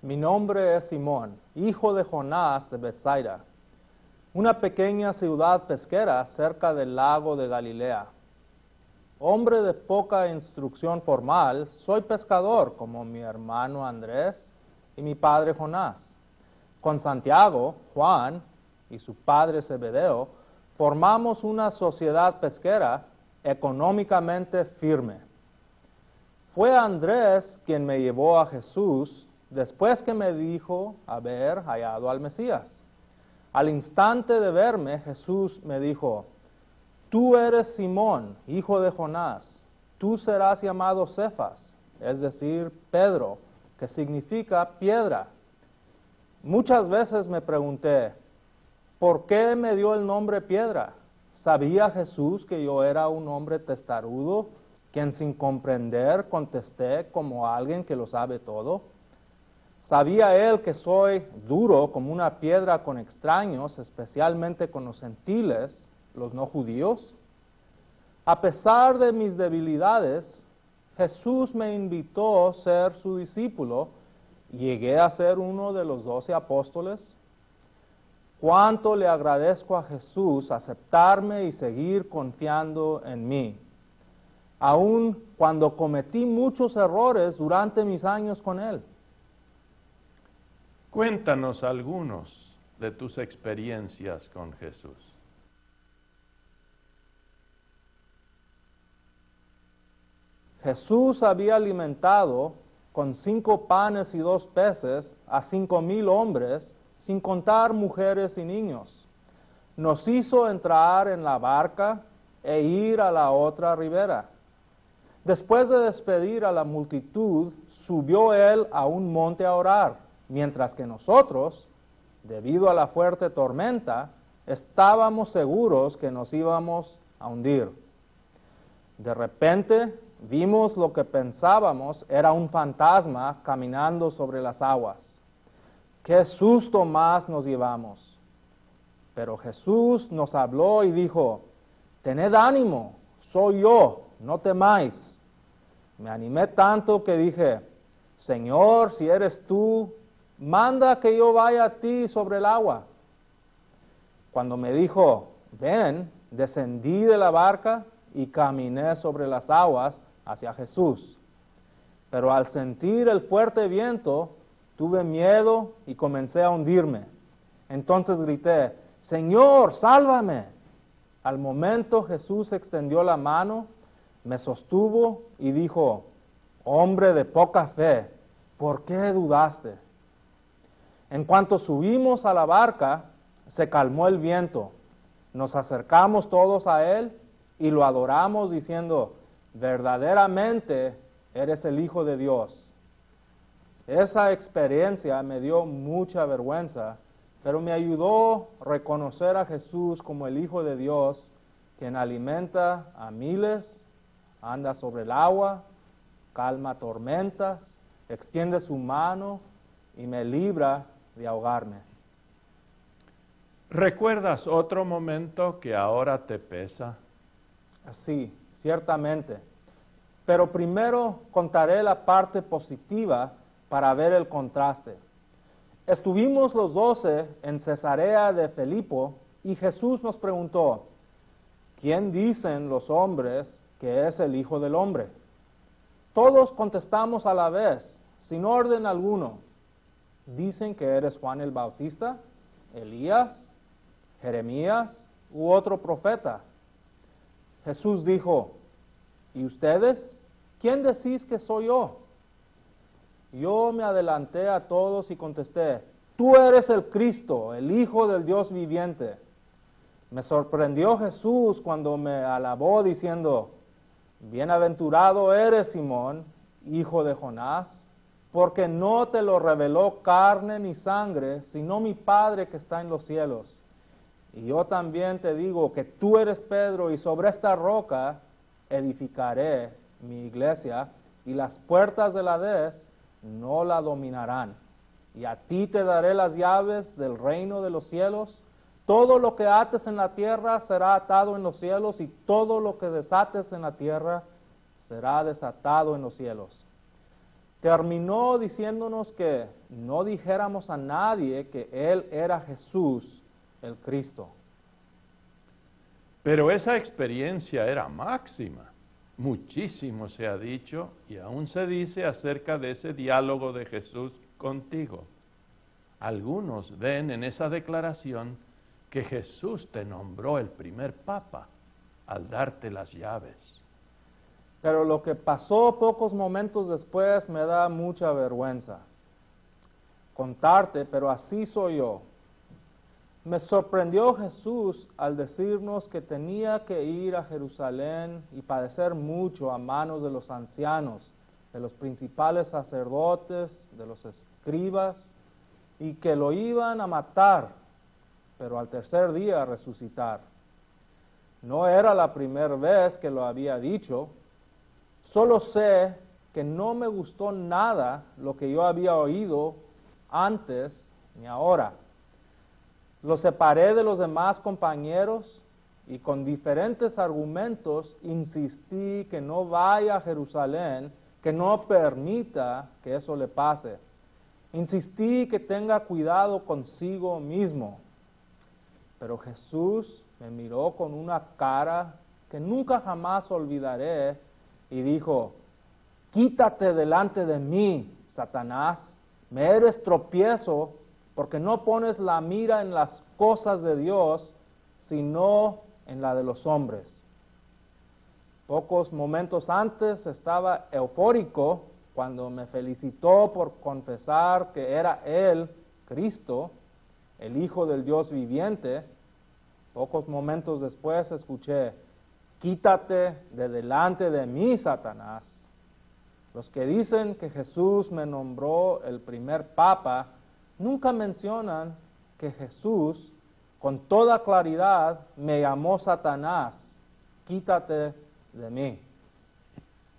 Mi nombre es Simón, hijo de Jonás de Bethsaida, una pequeña ciudad pesquera cerca del lago de Galilea. Hombre de poca instrucción formal, soy pescador como mi hermano Andrés y mi padre Jonás. Con Santiago, Juan y su padre Zebedeo, formamos una sociedad pesquera económicamente firme. Fue Andrés quien me llevó a Jesús después que me dijo haber hallado al Mesías. Al instante de verme, Jesús me dijo, tú eres Simón, hijo de Jonás, tú serás llamado Cefas, es decir, Pedro, que significa piedra. Muchas veces me pregunté, ¿por qué me dio el nombre piedra? ¿Sabía Jesús que yo era un hombre testarudo, quien sin comprender contesté como alguien que lo sabe todo? ¿Sabía él que soy duro como una piedra con extraños, especialmente con los gentiles, los no judíos? A pesar de mis debilidades, Jesús me invitó a ser su discípulo. Llegué a ser uno de los doce apóstoles. Cuánto le agradezco a Jesús aceptarme y seguir confiando en mí, aun cuando cometí muchos errores durante mis años con Él. Cuéntanos algunos de tus experiencias con Jesús. Jesús había alimentado con cinco panes y dos peces a cinco mil hombres, sin contar mujeres y niños. Nos hizo entrar en la barca e ir a la otra ribera. Después de despedir a la multitud, subió él a un monte a orar, mientras que nosotros, debido a la fuerte tormenta, estábamos seguros que nos íbamos a hundir. De repente vimos lo que pensábamos era un fantasma caminando sobre las aguas. Qué susto más nos llevamos. Pero Jesús nos habló y dijo, tened ánimo, soy yo, no temáis. Me animé tanto que dije, Señor, si eres tú, manda que yo vaya a ti sobre el agua. Cuando me dijo, ven, descendí de la barca y caminé sobre las aguas hacia Jesús. Pero al sentir el fuerte viento, tuve miedo y comencé a hundirme. Entonces grité, Señor, sálvame. Al momento Jesús extendió la mano, me sostuvo y dijo, hombre de poca fe, ¿por qué dudaste? En cuanto subimos a la barca, se calmó el viento. Nos acercamos todos a él y lo adoramos diciendo, verdaderamente eres el Hijo de Dios. Esa experiencia me dio mucha vergüenza, pero me ayudó a reconocer a Jesús como el Hijo de Dios, quien alimenta a miles, anda sobre el agua, calma tormentas, extiende su mano y me libra de ahogarme. ¿Recuerdas otro momento que ahora te pesa? Sí, ciertamente. Pero primero contaré la parte positiva para ver el contraste. Estuvimos los doce en Cesarea de Felipo y Jesús nos preguntó, ¿quién dicen los hombres que es el Hijo del Hombre? Todos contestamos a la vez, sin orden alguno. Dicen que eres Juan el Bautista, Elías, Jeremías u otro profeta. Jesús dijo, ¿y ustedes? ¿Quién decís que soy yo? Yo me adelanté a todos y contesté, tú eres el Cristo, el Hijo del Dios viviente. Me sorprendió Jesús cuando me alabó diciendo, bienaventurado eres Simón, hijo de Jonás, porque no te lo reveló carne ni sangre, sino mi Padre que está en los cielos. Y yo también te digo que tú eres Pedro y sobre esta roca edificaré mi iglesia y las puertas de la Hades no la dominarán. Y a ti te daré las llaves del reino de los cielos. Todo lo que ates en la tierra será atado en los cielos y todo lo que desates en la tierra será desatado en los cielos. Terminó diciéndonos que no dijéramos a nadie que Él era Jesús, el Cristo. Pero esa experiencia era máxima. Muchísimo se ha dicho y aún se dice acerca de ese diálogo de Jesús contigo. Algunos ven en esa declaración que Jesús te nombró el primer papa al darte las llaves. Pero lo que pasó pocos momentos después me da mucha vergüenza contarte, pero así soy yo. Me sorprendió Jesús al decirnos que tenía que ir a Jerusalén y padecer mucho a manos de los ancianos, de los principales sacerdotes, de los escribas, y que lo iban a matar, pero al tercer día resucitar. No era la primera vez que lo había dicho, solo sé que no me gustó nada lo que yo había oído antes ni ahora. Lo separé de los demás compañeros y con diferentes argumentos insistí que no vaya a Jerusalén, que no permita que eso le pase. Insistí que tenga cuidado consigo mismo. Pero Jesús me miró con una cara que nunca jamás olvidaré y dijo, quítate delante de mí, Satanás, me eres tropiezo porque no pones la mira en las cosas de Dios, sino en la de los hombres. Pocos momentos antes estaba eufórico cuando me felicitó por confesar que era Él, Cristo, el Hijo del Dios viviente. Pocos momentos después escuché, quítate de delante de mí, Satanás. Los que dicen que Jesús me nombró el primer papa, nunca mencionan que Jesús con toda claridad me llamó Satanás, quítate de mí.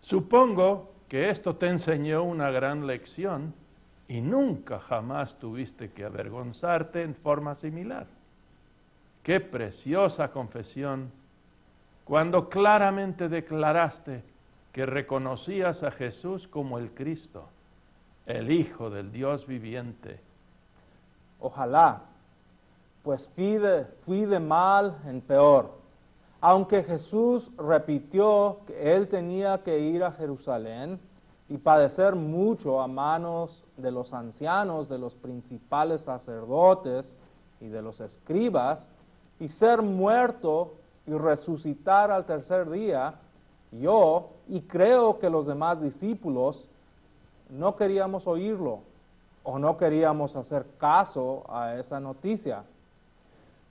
Supongo que esto te enseñó una gran lección y nunca jamás tuviste que avergonzarte en forma similar. Qué preciosa confesión cuando claramente declaraste que reconocías a Jesús como el Cristo, el Hijo del Dios viviente Ojalá, pues fui de, fui de mal en peor. Aunque Jesús repitió que él tenía que ir a Jerusalén y padecer mucho a manos de los ancianos, de los principales sacerdotes y de los escribas, y ser muerto y resucitar al tercer día, yo y creo que los demás discípulos no queríamos oírlo o no queríamos hacer caso a esa noticia.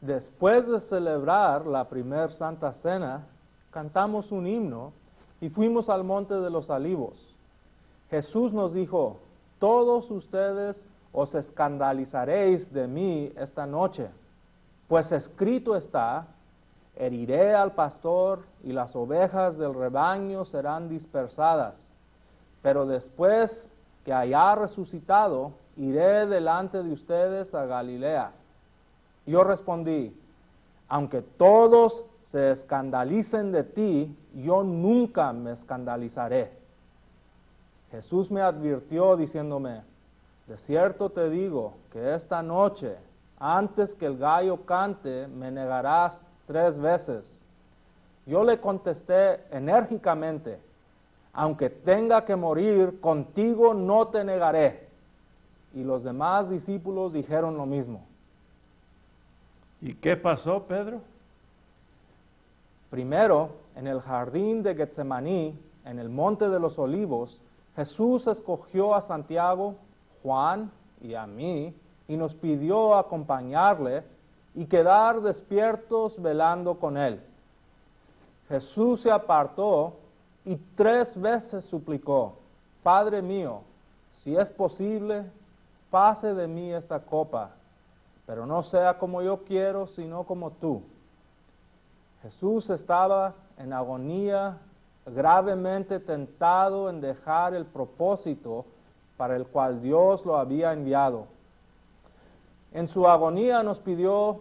Después de celebrar la primer Santa Cena, cantamos un himno y fuimos al Monte de los Olivos. Jesús nos dijo, todos ustedes os escandalizaréis de mí esta noche, pues escrito está, heriré al pastor y las ovejas del rebaño serán dispersadas, pero después que haya resucitado, iré delante de ustedes a Galilea. Yo respondí, aunque todos se escandalicen de ti, yo nunca me escandalizaré. Jesús me advirtió diciéndome, de cierto te digo que esta noche, antes que el gallo cante, me negarás tres veces. Yo le contesté enérgicamente, aunque tenga que morir, contigo no te negaré y los demás discípulos dijeron lo mismo. ¿Y qué pasó, Pedro? Primero, en el jardín de Getsemaní, en el monte de los olivos, Jesús escogió a Santiago, Juan y a mí y nos pidió acompañarle y quedar despiertos velando con él. Jesús se apartó y tres veces suplicó, Padre mío, si es posible, pase de mí esta copa, pero no sea como yo quiero, sino como tú. Jesús estaba en agonía, gravemente tentado en dejar el propósito para el cual Dios lo había enviado. En su agonía nos pidió,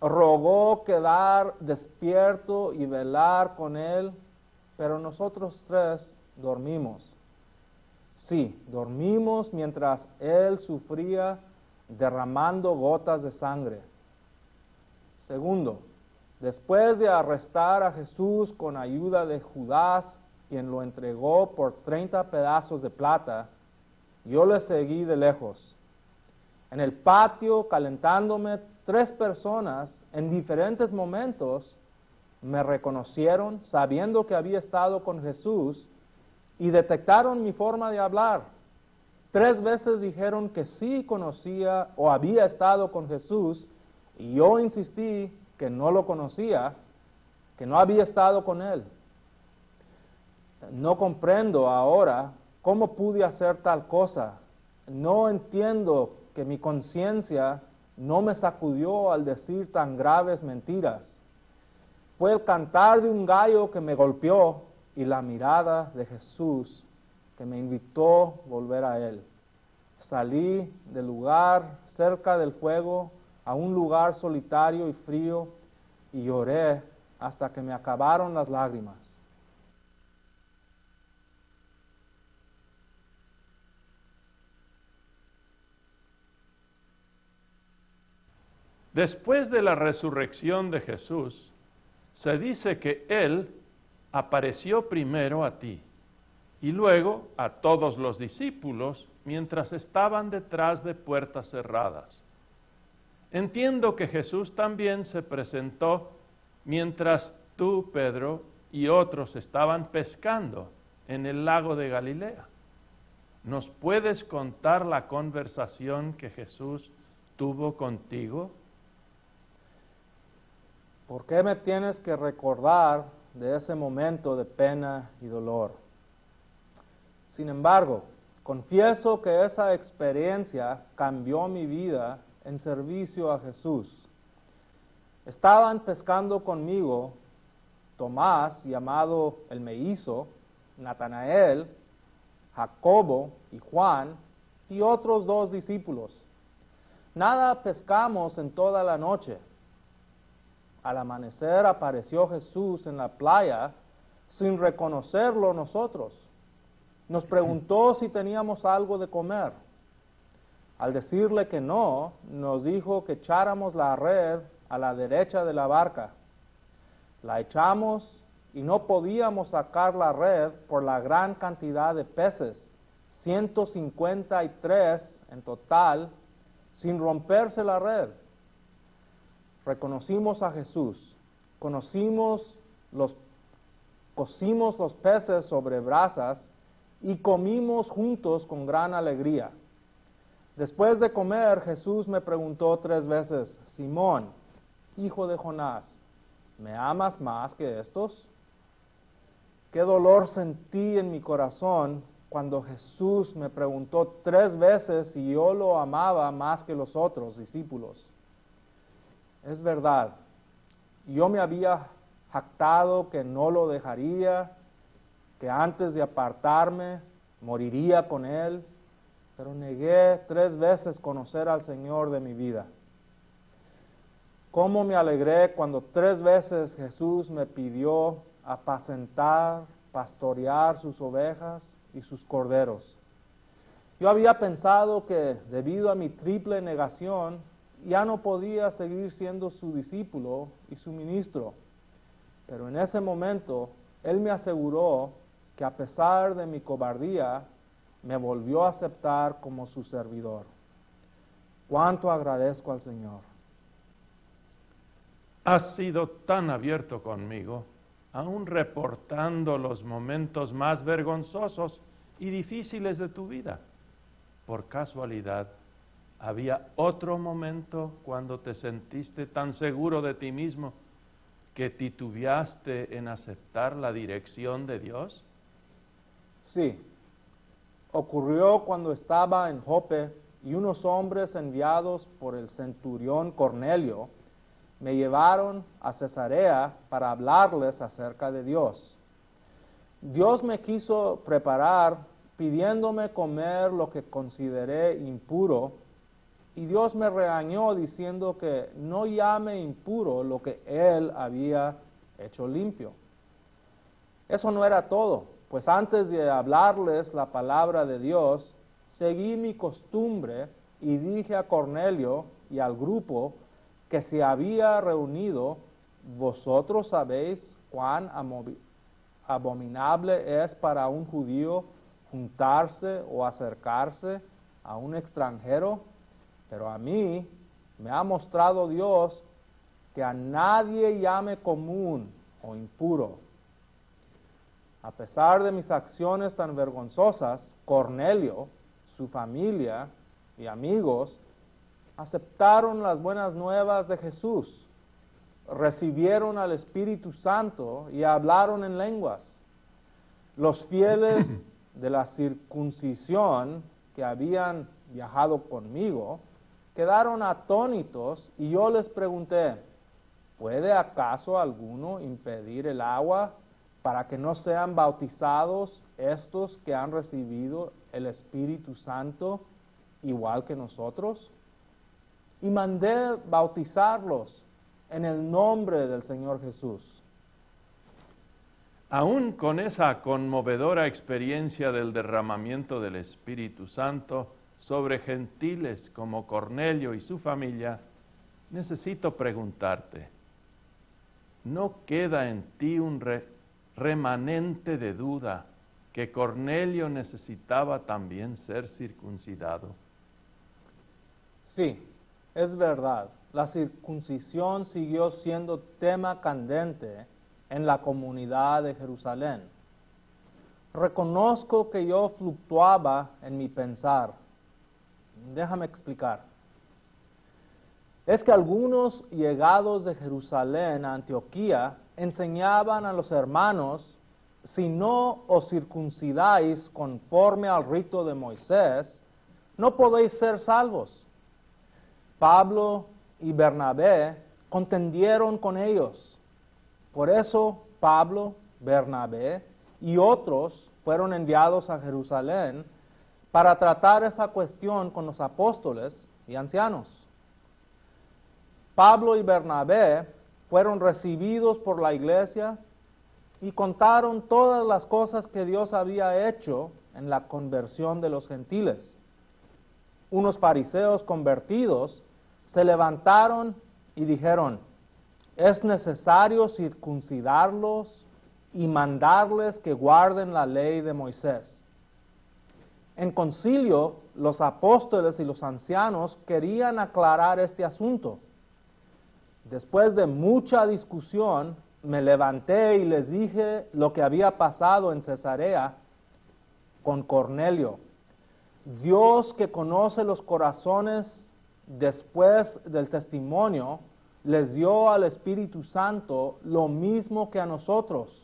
rogó quedar despierto y velar con Él, pero nosotros tres dormimos. Sí, dormimos mientras Él sufría derramando gotas de sangre. Segundo, después de arrestar a Jesús con ayuda de Judas, quien lo entregó por 30 pedazos de plata, yo le seguí de lejos. En el patio, calentándome, tres personas en diferentes momentos me reconocieron sabiendo que había estado con Jesús y detectaron mi forma de hablar. Tres veces dijeron que sí conocía o había estado con Jesús y yo insistí que no lo conocía, que no había estado con él. No comprendo ahora cómo pude hacer tal cosa. No entiendo que mi conciencia no me sacudió al decir tan graves mentiras. Fue el cantar de un gallo que me golpeó y la mirada de Jesús que me invitó a volver a Él. Salí del lugar cerca del fuego a un lugar solitario y frío y lloré hasta que me acabaron las lágrimas. Después de la resurrección de Jesús, se dice que Él apareció primero a ti y luego a todos los discípulos mientras estaban detrás de puertas cerradas. Entiendo que Jesús también se presentó mientras tú, Pedro, y otros estaban pescando en el lago de Galilea. ¿Nos puedes contar la conversación que Jesús tuvo contigo? ¿Por qué me tienes que recordar de ese momento de pena y dolor? Sin embargo, confieso que esa experiencia cambió mi vida en servicio a Jesús. Estaban pescando conmigo Tomás, llamado el Mellizo, Natanael, Jacobo y Juan, y otros dos discípulos. Nada pescamos en toda la noche al amanecer apareció Jesús en la playa sin reconocerlo nosotros. Nos preguntó si teníamos algo de comer. Al decirle que no, nos dijo que echáramos la red a la derecha de la barca. La echamos y no podíamos sacar la red por la gran cantidad de peces, 153 en total, sin romperse la red reconocimos a Jesús, conocimos los, cocimos los peces sobre brasas y comimos juntos con gran alegría. Después de comer, Jesús me preguntó tres veces, Simón, hijo de Jonás, ¿me amas más que estos? Qué dolor sentí en mi corazón cuando Jesús me preguntó tres veces si yo lo amaba más que los otros discípulos es verdad, yo me había jactado que no lo dejaría, que antes de apartarme moriría con él, pero negué tres veces conocer al Señor de mi vida. Cómo me alegré cuando tres veces Jesús me pidió apacentar, pastorear sus ovejas y sus corderos. Yo había pensado que debido a mi triple negación, ya no podía seguir siendo su discípulo y su ministro. Pero en ese momento Él me aseguró que a pesar de mi cobardía, me volvió a aceptar como su servidor. Cuánto agradezco al Señor. Has sido tan abierto conmigo, aún reportando los momentos más vergonzosos y difíciles de tu vida. Por casualidad, ¿Había otro momento cuando te sentiste tan seguro de ti mismo que titubeaste en aceptar la dirección de Dios? Sí. Ocurrió cuando estaba en Jope y unos hombres enviados por el centurión Cornelio me llevaron a Cesarea para hablarles acerca de Dios. Dios me quiso preparar pidiéndome comer lo que consideré impuro y Dios me regañó diciendo que no llame impuro lo que Él había hecho limpio. Eso no era todo, pues antes de hablarles la palabra de Dios, seguí mi costumbre y dije a Cornelio y al grupo que se había reunido, vosotros sabéis cuán abominable es para un judío juntarse o acercarse a un extranjero, pero a mí me ha mostrado Dios que a nadie llame común o impuro a pesar de mis acciones tan vergonzosas, Cornelio, su familia y amigos aceptaron las buenas nuevas de Jesús, recibieron al Espíritu Santo y hablaron en lenguas. Los fieles de la circuncisión que habían viajado conmigo quedaron atónitos y yo les pregunté, ¿puede acaso alguno impedir el agua para que no sean bautizados estos que han recibido el Espíritu Santo igual que nosotros? Y mandé bautizarlos en el nombre del Señor Jesús. Aún con esa conmovedora experiencia del derramamiento del Espíritu Santo sobre gentiles como Cornelio y su familia, necesito preguntarte, ¿no queda en ti un, re remanente de duda que Cornelio necesitaba también ser circuncidado? Sí, es verdad. La circuncisión siguió siendo tema candente en la comunidad de Jerusalén. Reconozco que yo fluctuaba en mi pensar. Déjame explicar. Es que algunos llegados de Jerusalén a Antioquía enseñaban a los hermanos, si no os circuncidáis conforme al rito de Moisés, no podéis ser salvos. Pablo y Bernabé contendieron con ellos. Por eso Pablo, Bernabé y otros fueron enviados a Jerusalén para tratar esa cuestión con los apóstoles y ancianos. Pablo y Bernabé fueron recibidos por la iglesia y contaron todas las cosas que Dios había hecho en la conversión de los gentiles. Unos fariseos convertidos se levantaron y dijeron, es necesario circuncidarlos y mandarles que guarden la ley de Moisés. En concilio, los apóstoles y los ancianos querían aclarar este asunto Después de mucha discusión, me levanté y les dije lo que había pasado en Cesarea con Cornelio. Dios que conoce los corazones después del testimonio, les dio al Espíritu Santo lo mismo que a nosotros.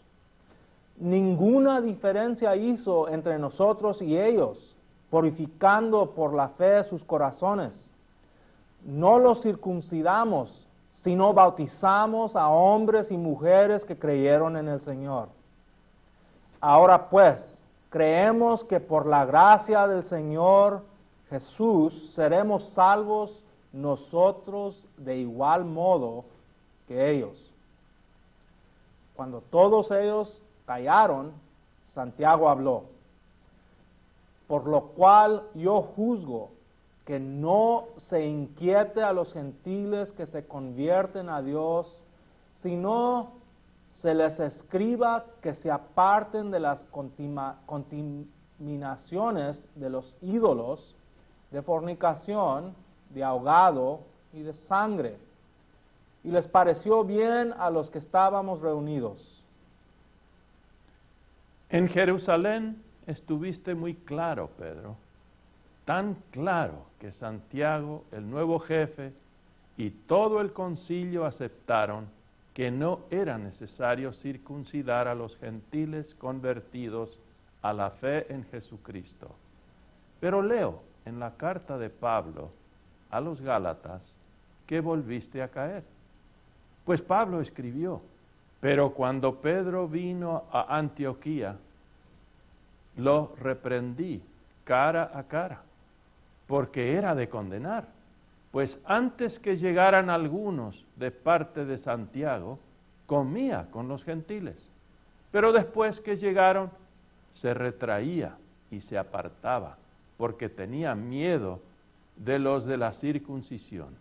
Ninguna diferencia hizo entre nosotros y ellos, purificando por la fe sus corazones. No los circuncidamos sino bautizamos a hombres y mujeres que creyeron en el Señor. Ahora pues, creemos que por la gracia del Señor Jesús seremos salvos nosotros de igual modo que ellos. Cuando todos ellos callaron, Santiago habló, por lo cual yo juzgo que no se inquiete a los gentiles que se convierten a Dios, sino se les escriba que se aparten de las contaminaciones de los ídolos, de fornicación, de ahogado y de sangre. Y les pareció bien a los que estábamos reunidos. En Jerusalén estuviste muy claro, Pedro tan claro que Santiago, el nuevo jefe, y todo el concilio aceptaron que no era necesario circuncidar a los gentiles convertidos a la fe en Jesucristo. Pero leo en la carta de Pablo a los Gálatas que volviste a caer. Pues Pablo escribió, pero cuando Pedro vino a Antioquía, lo reprendí cara a cara porque era de condenar. Pues antes que llegaran algunos de parte de Santiago, comía con los gentiles. Pero después que llegaron, se retraía y se apartaba porque tenía miedo de los de la circuncisión.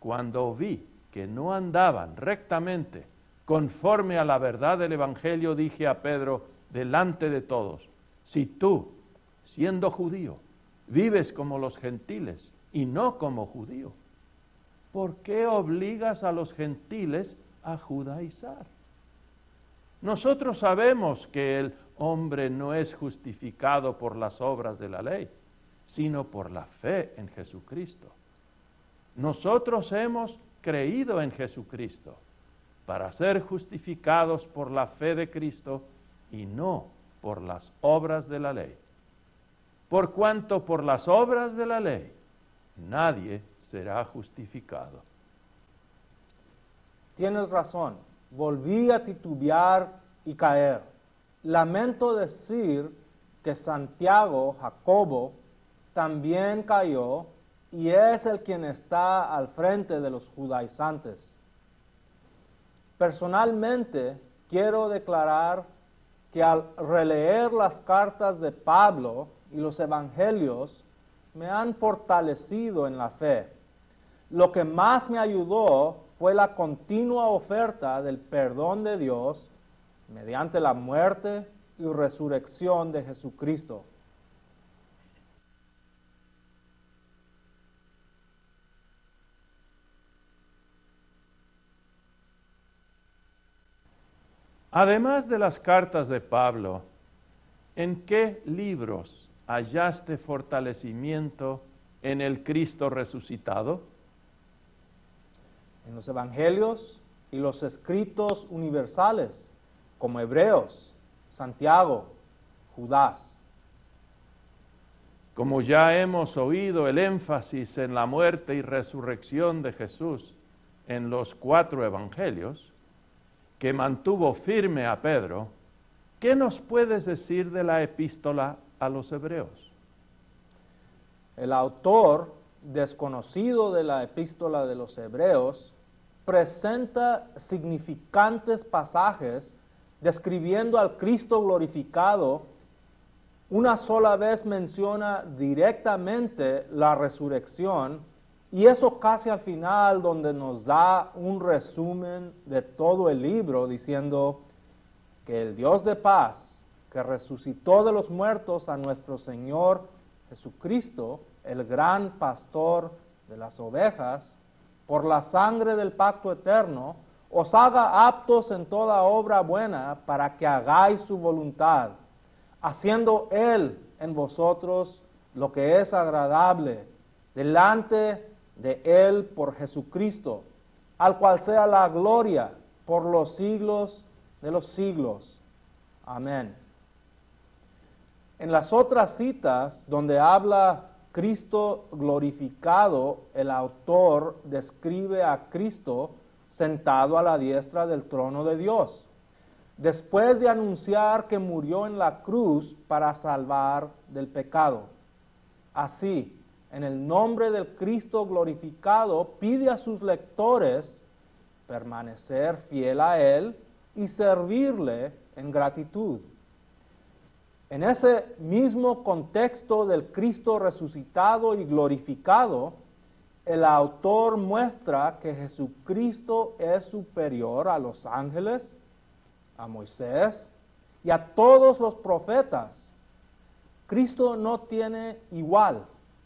Cuando vi que no andaban rectamente conforme a la verdad del Evangelio, dije a Pedro delante de todos, si tú, siendo judío, vives como los gentiles y no como judío, ¿por qué obligas a los gentiles a judaizar? Nosotros sabemos que el hombre no es justificado por las obras de la ley, sino por la fe en Jesucristo. Nosotros hemos creído en Jesucristo para ser justificados por la fe de Cristo y no por las obras de la ley. Por cuanto por las obras de la ley nadie será justificado. Tienes razón, volví a titubear y caer. Lamento decir que Santiago, Jacobo, también cayó y es el quien está al frente de los judaizantes. Personalmente, quiero declarar que al releer las cartas de Pablo y los evangelios, me han fortalecido en la fe. Lo que más me ayudó fue la continua oferta del perdón de Dios mediante la muerte y resurrección de Jesucristo. Además de las cartas de Pablo, ¿en qué libros hallaste fortalecimiento en el Cristo resucitado? En los evangelios y los escritos universales, como Hebreos, Santiago, Judas. Como ya hemos oído el énfasis en la muerte y resurrección de Jesús en los cuatro evangelios, que mantuvo firme a Pedro, ¿qué nos puedes decir de la epístola a los hebreos? El autor desconocido de la epístola de los hebreos presenta significantes pasajes describiendo al Cristo glorificado. Una sola vez menciona directamente la resurrección y eso casi al final donde nos da un resumen de todo el libro diciendo que el Dios de paz que resucitó de los muertos a nuestro Señor Jesucristo, el gran pastor de las ovejas, por la sangre del pacto eterno, os haga aptos en toda obra buena para que hagáis su voluntad, haciendo Él en vosotros lo que es agradable delante de Él por Jesucristo, al cual sea la gloria por los siglos de los siglos. Amén. En las otras citas donde habla Cristo glorificado, el autor describe a Cristo sentado a la diestra del trono de Dios, después de anunciar que murió en la cruz para salvar del pecado. Así, en el nombre del Cristo glorificado, pide a sus lectores permanecer fiel a Él y servirle en gratitud. En ese mismo contexto del Cristo resucitado y glorificado, el autor muestra que Jesucristo es superior a los ángeles, a Moisés y a todos los profetas. Cristo no tiene igual.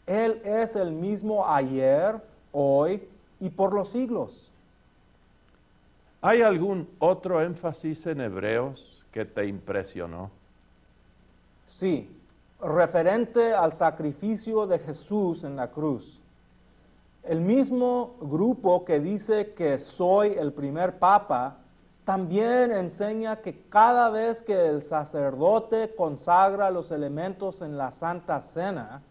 Él es el mismo ayer, hoy y por los siglos. ¿Hay algún otro énfasis en Hebreos que te impresionó? Sí, referente al sacrificio de Jesús en la cruz. El mismo grupo que dice que soy el primer papa, también enseña que cada vez que el sacerdote consagra los elementos en la Santa Cena,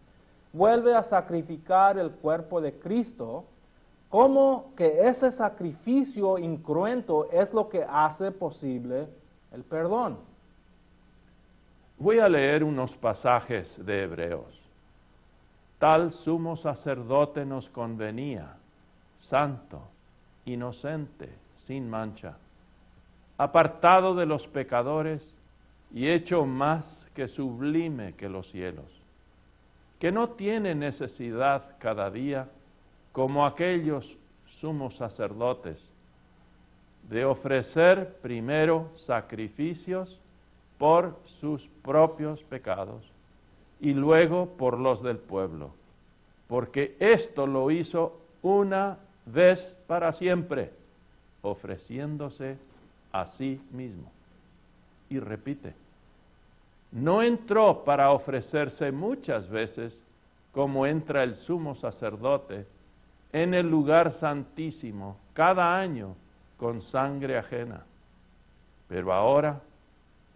vuelve a sacrificar el cuerpo de Cristo, como que ese sacrificio incruento es lo que hace posible el perdón. Voy a leer unos pasajes de Hebreos. Tal sumo sacerdote nos convenía, santo, inocente, sin mancha, apartado de los pecadores y hecho más que sublime que los cielos, que no tiene necesidad cada día, como aquellos sumos sacerdotes, de ofrecer primero sacrificios por sus propios pecados y luego por los del pueblo, porque esto lo hizo una vez para siempre, ofreciéndose a sí mismo. Y repite, no entró para ofrecerse muchas veces como entra el sumo sacerdote en el lugar santísimo cada año con sangre ajena. Pero ahora,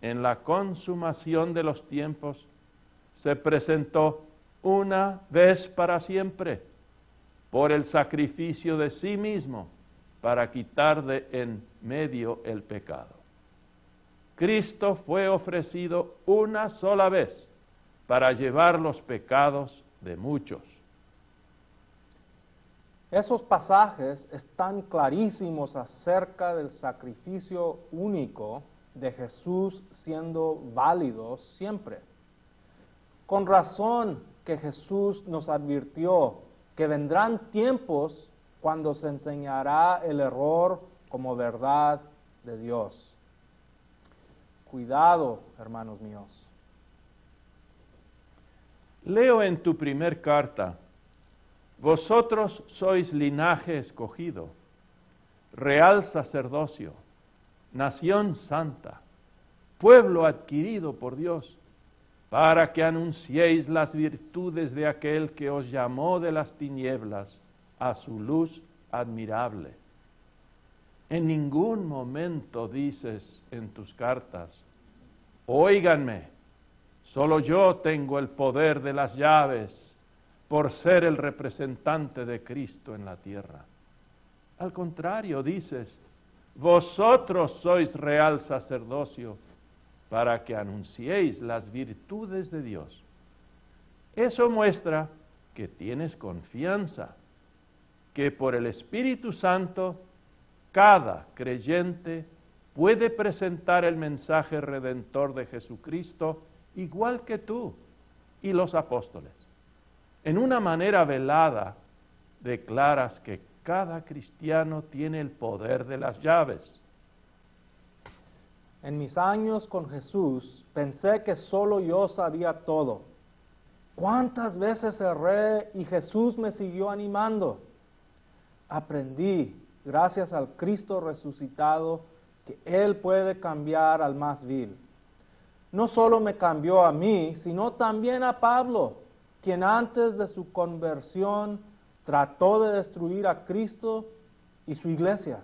en la consumación de los tiempos, se presentó una vez para siempre por el sacrificio de sí mismo para quitar de en medio el pecado. Cristo fue ofrecido una sola vez para llevar los pecados de muchos. Esos pasajes están clarísimos acerca del sacrificio único de Jesús siendo válido siempre. Con razón que Jesús nos advirtió que vendrán tiempos cuando se enseñará el error como verdad de Dios. Cuidado, hermanos míos. Leo en tu primer carta, vosotros sois linaje escogido, real sacerdocio, nación santa, pueblo adquirido por Dios para que anunciéis las virtudes de aquel que os llamó de las tinieblas a su luz admirable. En ningún momento dices en tus cartas, oíganme, solo yo tengo el poder de las llaves por ser el representante de Cristo en la tierra. Al contrario, dices, vosotros sois real sacerdocio para que anunciéis las virtudes de Dios. Eso muestra que tienes confianza, que por el Espíritu Santo cada creyente puede presentar el mensaje redentor de Jesucristo igual que tú y los apóstoles. En una manera velada declaras que cada cristiano tiene el poder de las llaves en mis años con Jesús pensé que solo yo sabía todo. ¿Cuántas veces erré y Jesús me siguió animando? Aprendí, gracias al Cristo resucitado, que Él puede cambiar al más vil. No solo me cambió a mí, sino también a Pablo, quien antes de su conversión trató de destruir a Cristo y su iglesia.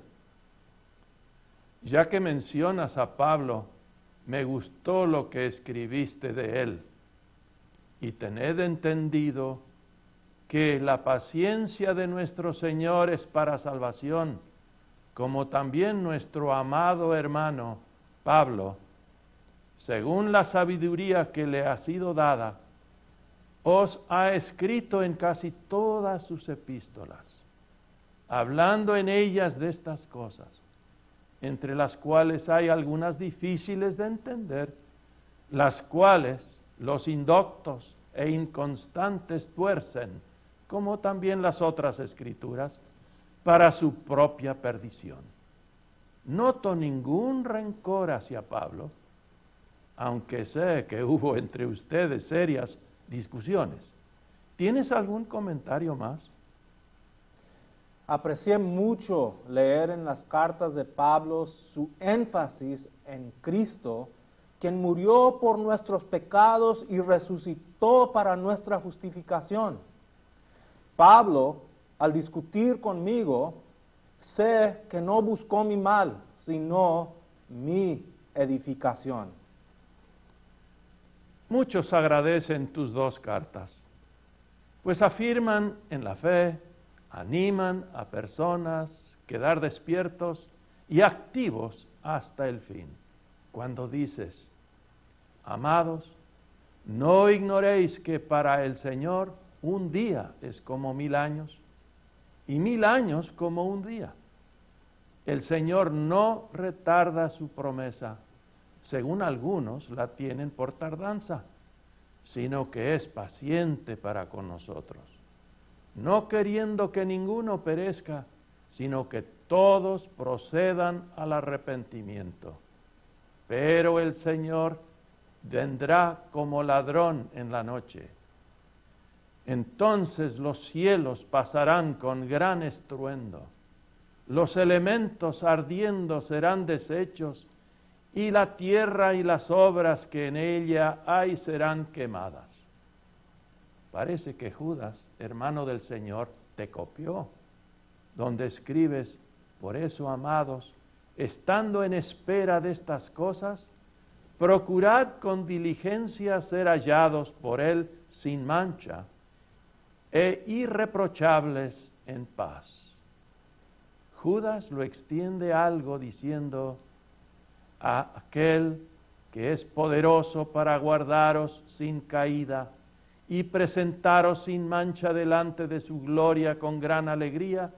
Ya que mencionas a Pablo, me gustó lo que escribiste de él. Y tened entendido que la paciencia de nuestro Señor es para salvación, como también nuestro amado hermano Pablo, según la sabiduría que le ha sido dada, os ha escrito en casi todas sus epístolas, hablando en ellas de estas cosas entre las cuales hay algunas difíciles de entender, las cuales los indoctos e inconstantes tuercen, como también las otras escrituras, para su propia perdición. Noto ningún rencor hacia Pablo, aunque sé que hubo entre ustedes serias discusiones. ¿Tienes algún comentario más? Aprecié mucho leer en las cartas de Pablo su énfasis en Cristo, quien murió por nuestros pecados y resucitó para nuestra justificación. Pablo, al discutir conmigo, sé que no buscó mi mal, sino mi edificación. Muchos agradecen tus dos cartas, pues afirman en la fe, animan a personas a quedar despiertos y activos hasta el fin. Cuando dices, amados, no ignoréis que para el Señor un día es como mil años y mil años como un día. El Señor no retarda su promesa, según algunos la tienen por tardanza, sino que es paciente para con nosotros, no queriendo que ninguno perezca, sino que todos procedan al arrepentimiento. Pero el Señor vendrá como ladrón en la noche. Entonces los cielos pasarán con gran estruendo, los elementos ardiendo serán deshechos, y la tierra y las obras que en ella hay serán quemadas. Parece que Judas, hermano del Señor, te copió, donde escribes, por eso, amados, estando en espera de estas cosas, procurad con diligencia ser hallados por Él sin mancha e irreprochables en paz. Judas lo extiende algo diciendo a aquel que es poderoso para guardaros sin caída y presentaros sin mancha delante de su gloria con gran alegría,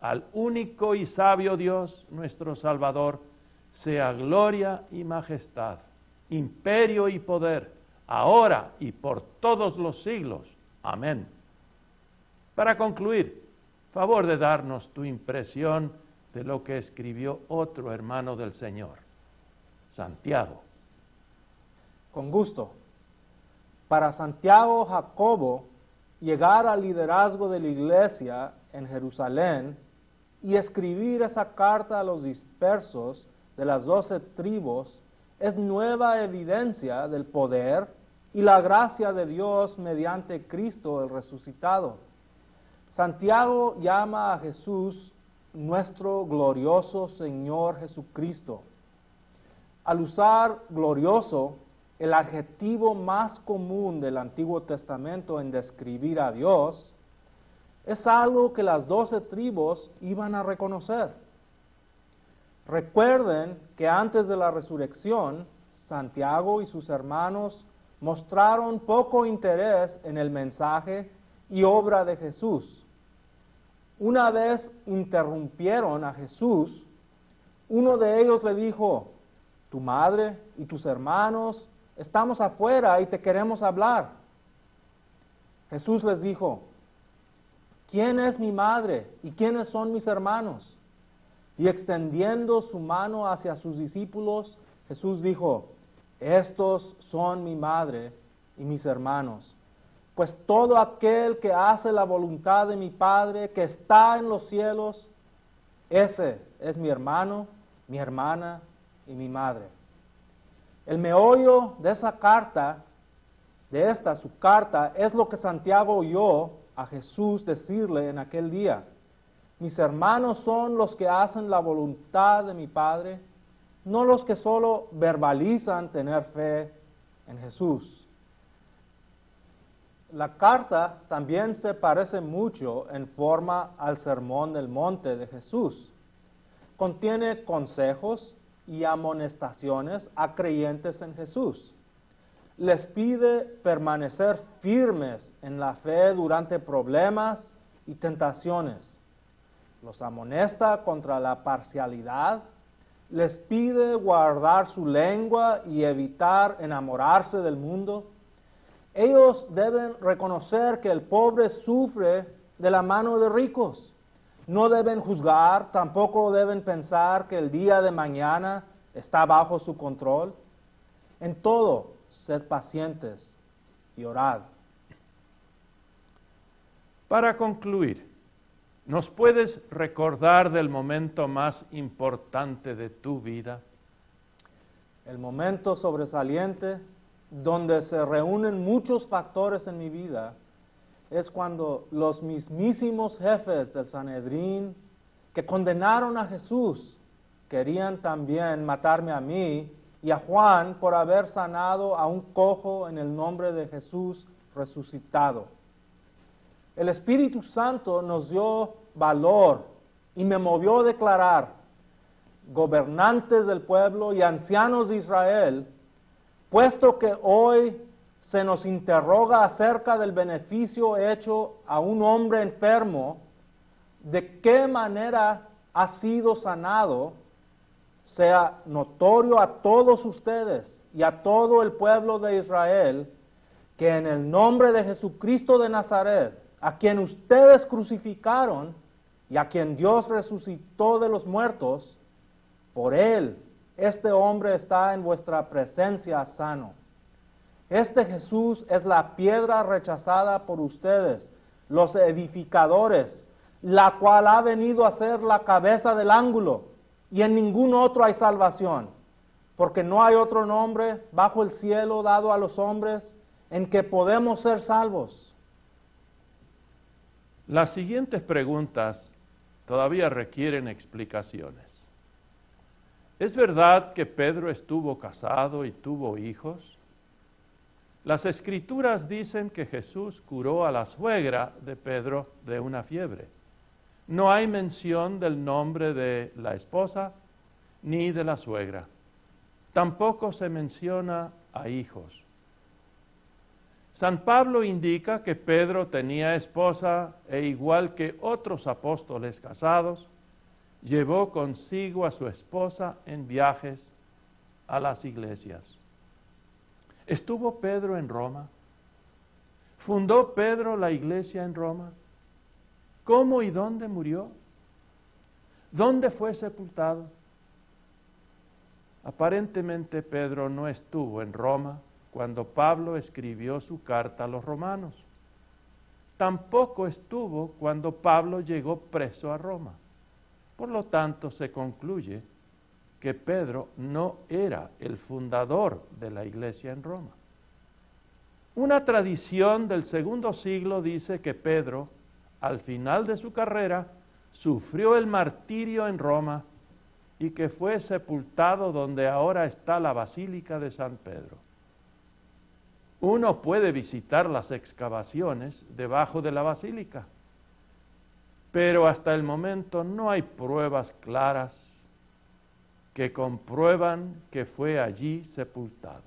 al único y sabio Dios, nuestro Salvador, sea gloria y majestad, imperio y poder, ahora y por todos los siglos. Amén. Para concluir, favor de darnos tu impresión de lo que escribió otro hermano del Señor, Santiago. Con gusto. Para Santiago Jacobo, llegar al liderazgo de la iglesia en Jerusalén y escribir esa carta a los dispersos de las doce tribus es nueva evidencia del poder y la gracia de Dios mediante Cristo el resucitado. Santiago llama a Jesús nuestro glorioso Señor Jesucristo. Al usar glorioso, el adjetivo más común del Antiguo Testamento en describir a Dios, es algo que las doce tribus iban a reconocer. Recuerden que antes de la resurrección, Santiago y sus hermanos mostraron poco interés en el mensaje y obra de Jesús una vez interrumpieron a Jesús, uno de ellos le dijo, tu madre y tus hermanos estamos afuera y te queremos hablar. Jesús les dijo, ¿quién es mi madre y quiénes son mis hermanos? Y extendiendo su mano hacia sus discípulos, Jesús dijo, estos son mi madre y mis hermanos. Pues todo aquel que hace la voluntad de mi Padre que está en los cielos, ese es mi hermano, mi hermana y mi madre. El meollo de esa carta, de esta su carta, es lo que Santiago oyó a Jesús decirle en aquel día. Mis hermanos son los que hacen la voluntad de mi Padre, no los que solo verbalizan tener fe en Jesús. La carta también se parece mucho en forma al sermón del monte de Jesús. Contiene consejos y amonestaciones a creyentes en Jesús. Les pide permanecer firmes en la fe durante problemas y tentaciones. Los amonesta contra la parcialidad. Les pide guardar su lengua y evitar enamorarse del mundo ellos deben reconocer que el pobre sufre de la mano de ricos. No deben juzgar, tampoco deben pensar que el día de mañana está bajo su control. En todo, sed pacientes y orad. Para concluir, ¿nos puedes recordar del momento más importante de tu vida? El momento sobresaliente donde se reúnen muchos factores en mi vida, es cuando los mismísimos jefes del Sanedrín que condenaron a Jesús querían también matarme a mí y a Juan por haber sanado a un cojo en el nombre de Jesús resucitado. El Espíritu Santo nos dio valor y me movió a declarar, gobernantes del pueblo y ancianos de Israel, Puesto que hoy se nos interroga acerca del beneficio hecho a un hombre enfermo, de qué manera ha sido sanado, sea notorio a todos ustedes y a todo el pueblo de Israel que en el nombre de Jesucristo de Nazaret, a quien ustedes crucificaron y a quien Dios resucitó de los muertos, por él este hombre está en vuestra presencia sano. Este Jesús es la piedra rechazada por ustedes, los edificadores, la cual ha venido a ser la cabeza del ángulo, y en ningún otro hay salvación, porque no hay otro nombre bajo el cielo dado a los hombres en que podemos ser salvos. Las siguientes preguntas todavía requieren explicaciones. ¿Es verdad que Pedro estuvo casado y tuvo hijos? Las escrituras dicen que Jesús curó a la suegra de Pedro de una fiebre. No hay mención del nombre de la esposa ni de la suegra. Tampoco se menciona a hijos. San Pablo indica que Pedro tenía esposa e igual que otros apóstoles casados, llevó consigo a su esposa en viajes a las iglesias. ¿Estuvo Pedro en Roma? ¿Fundó Pedro la iglesia en Roma? ¿Cómo y dónde murió? ¿Dónde fue sepultado? Aparentemente Pedro no estuvo en Roma cuando Pablo escribió su carta a los romanos. Tampoco estuvo cuando Pablo llegó preso a Roma. Por lo tanto, se concluye que Pedro no era el fundador de la iglesia en Roma. Una tradición del segundo siglo dice que Pedro, al final de su carrera, sufrió el martirio en Roma y que fue sepultado donde ahora está la Basílica de San Pedro. Uno puede visitar las excavaciones debajo de la basílica, pero hasta el momento no hay pruebas claras que comprueban que fue allí sepultado.